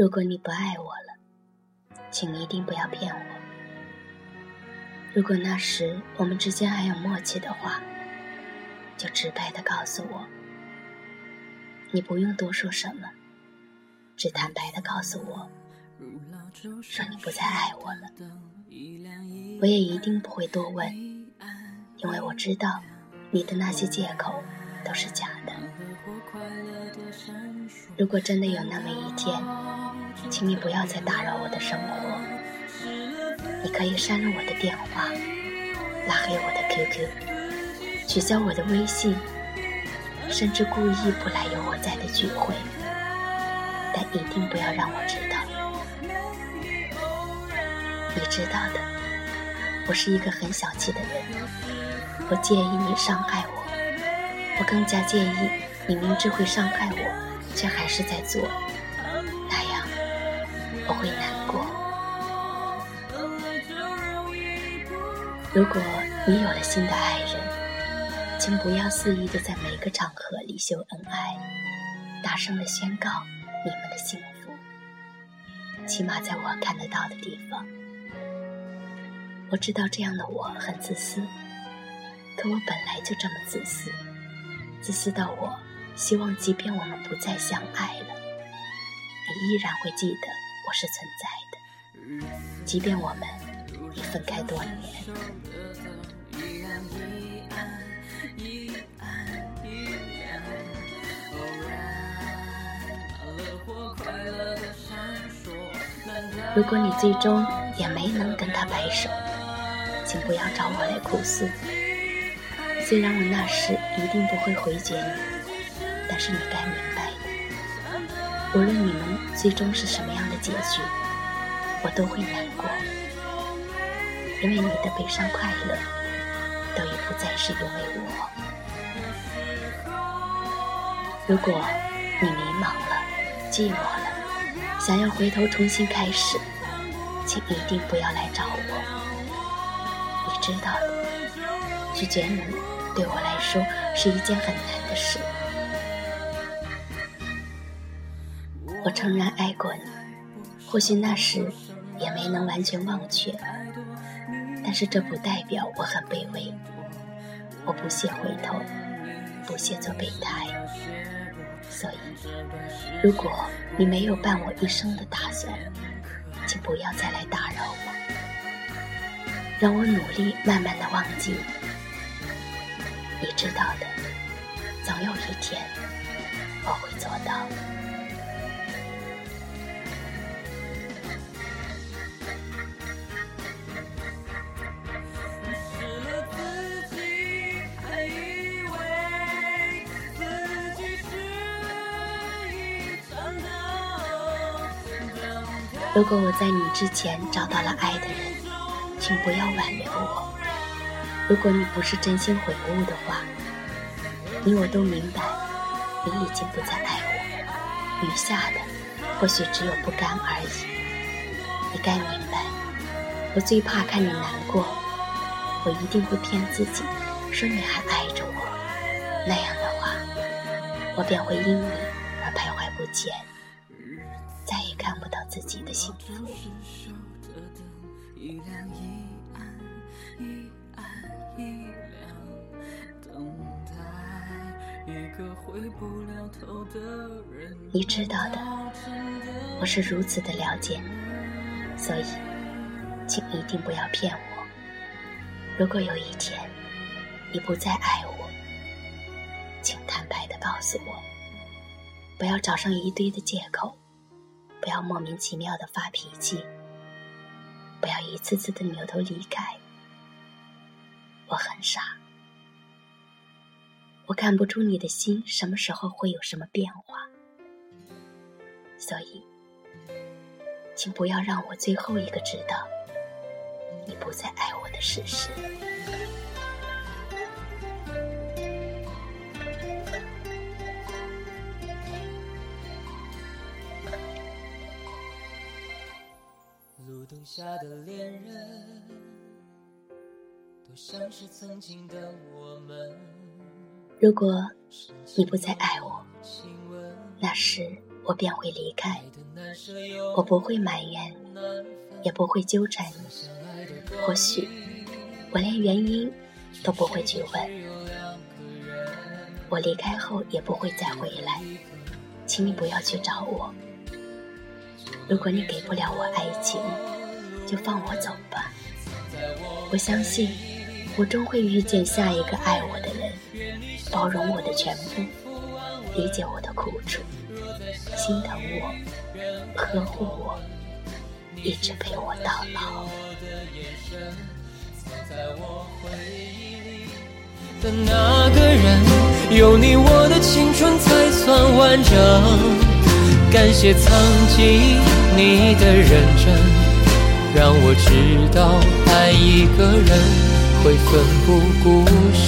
如果你不爱我了，请一定不要骗我。如果那时我们之间还有默契的话，就直白的告诉我。你不用多说什么，只坦白的告诉我，说你不再爱我了。我也一定不会多问，因为我知道你的那些借口都是假的。如果真的有那么一天，请你不要再打扰我的生活。你可以删了我的电话，拉黑我的 QQ，取消我的微信。甚至故意不来有我在的聚会，但一定不要让我知道。你知道的，我是一个很小气的人，我介意你伤害我，我更加介意你明知会伤害我，却还是在做，我会难过。如果你有了新的爱人，请不要肆意的在每个场合里秀恩爱，大声的宣告你们的幸福。起码在我看得到的地方，我知道这样的我很自私，可我本来就这么自私，自私到我希望，即便我们不再相爱了，你依然会记得我是存在的，即便我们已分开多年。如果你最终也没能跟他白首，请不要找我来哭诉。虽然我那时一定不会回绝你，但是你该明白，无论你们最终是什么样的结局，我都会难过，因为你的悲伤快乐都已不再是因为我。如果你迷茫了，寂寞了。想要回头重新开始，请一定不要来找我。你知道的，拒绝你对我来说是一件很难的事。我诚然爱过你，或许那时也没能完全忘却，但是这不代表我很卑微。我不屑回头，不屑做备胎。所以，如果你没有伴我一生的打算，请不要再来打扰我，让我努力慢慢的忘记你。你知道的，总有一天我会做到。如果我在你之前找到了爱的人，请不要挽留我。如果你不是真心悔悟的话，你我都明白，你已经不再爱我。余下的或许只有不甘而已。你该明白，我最怕看你难过，我一定会骗自己，说你还爱着我。那样的话，我便会因你而徘徊不前。看不到自己的幸福。你知道的，我是如此的了解，所以，请一定不要骗我。如果有一天你不再爱我，请坦白的告诉我，不要找上一堆的借口。不要莫名其妙的发脾气，不要一次次的扭头离开。我很傻，我看不出你的心什么时候会有什么变化，所以，请不要让我最后一个知道你不再爱我的事实。下的恋人，多像是曾经的我们。如果你不再爱我，那时我我便会离开。我不会埋怨，也不会纠缠你。或许我连原因都不会去问。我离开后也不会再回来，请你不要去找我。如果你给不了我爱情，就放我走吧。我相信，我终会遇见下一个爱我的人，包容我的全部，理解我的苦楚，心疼我，呵护我，一直陪我到老。的那个人，有你，我的青春才算完整。感谢曾经你的认真，让我知道爱一个人会奋不顾身。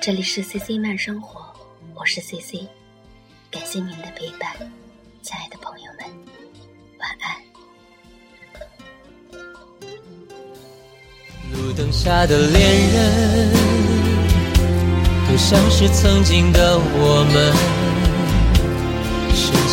这里是 C C 慢生活，我是 C C，感谢您的陪伴，亲爱的朋友们，晚安。路灯下的恋人。就像是曾经的我们，